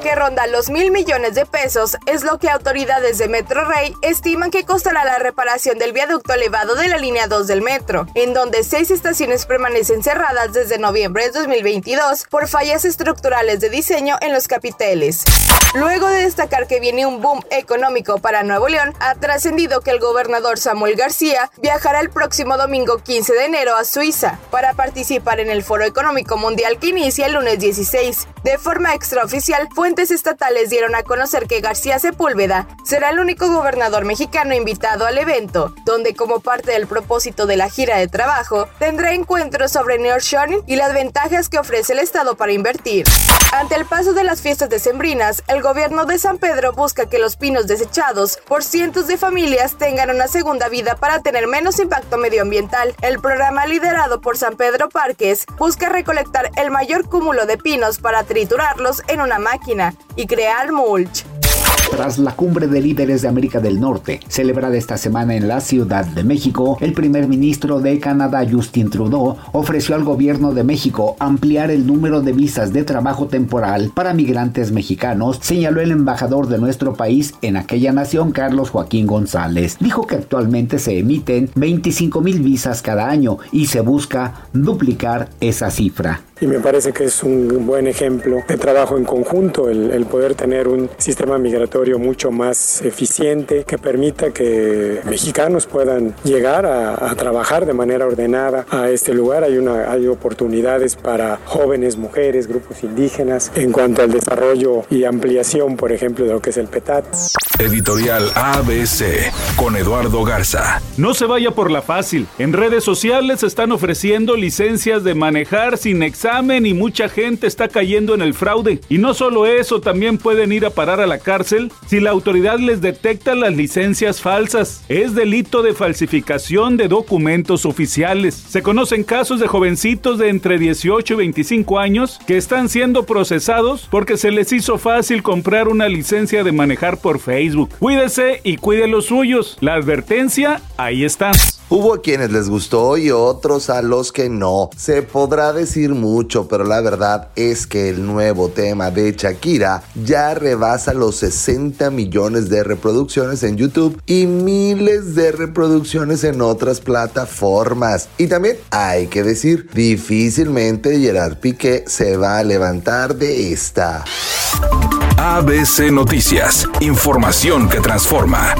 que ronda los mil millones de pesos es lo que autoridades de Metro Rey estiman que costará la reparación del viaducto elevado de la línea 2 del metro, en donde seis estaciones permanecen cerradas desde noviembre de 2022 por fallas estructurales de diseño en los capiteles. Luego de destacar que viene un boom económico para Nuevo León, ha trascendido que el gobernador Samuel García viajará el próximo domingo 15 de enero a Suiza para participar en el Foro Económico Mundial que inicia el lunes 16. De forma extraoficial, fuentes estatales dieron a conocer que García Sepúlveda será el único gobernador mexicano invitado al evento, donde como parte del propósito de la gira de trabajo, tendrá encuentros sobre nearshoring y las ventajas que ofrece el Estado para invertir. Ante el paso de las fiestas decembrinas, el gobierno de San Pedro busca que los pinos desechados por cientos de familias tengan una segunda vida para tener menos impacto medioambiental. El programa liderado por San Pedro Parques busca recolectar el mayor cúmulo de pinos para triturarlos en una máquina y crear mulch. Tras la cumbre de líderes de América del Norte, celebrada esta semana en la Ciudad de México, el primer ministro de Canadá, Justin Trudeau, ofreció al gobierno de México ampliar el número de visas de trabajo temporal para migrantes mexicanos, señaló el embajador de nuestro país en aquella nación, Carlos Joaquín González. Dijo que actualmente se emiten 25 mil visas cada año y se busca duplicar esa cifra y me parece que es un buen ejemplo de trabajo en conjunto el, poder tener un sistema migratorio mucho más eficiente que permita que mexicanos puedan llegar a, trabajar de manera ordenada a este lugar. Hay, una, hay oportunidades para jóvenes, mujeres, grupos indígenas en cuanto al desarrollo y ampliación, por ejemplo, de lo que es el PETAT. Editorial ABC con Eduardo Garza. No se vaya por la fácil. En redes sociales están ofreciendo licencias de manejar sin y mucha gente está cayendo en el fraude. Y no solo eso, también pueden ir a parar a la cárcel si la autoridad les detecta las licencias falsas. Es delito de falsificación de documentos oficiales. Se conocen casos de jovencitos de entre 18 y 25 años que están siendo procesados porque se les hizo fácil comprar una licencia de manejar por Facebook Cuídese y cuide los suyos. La advertencia, ahí está. Hubo quienes les gustó y otros a los que no. Se podrá decir mucho, pero la verdad es que el nuevo tema de Shakira ya rebasa los 60 millones de reproducciones en YouTube y miles de reproducciones en otras plataformas. Y también hay que decir, difícilmente Gerard Piqué se va a levantar de esta. ABC Noticias, información que transforma.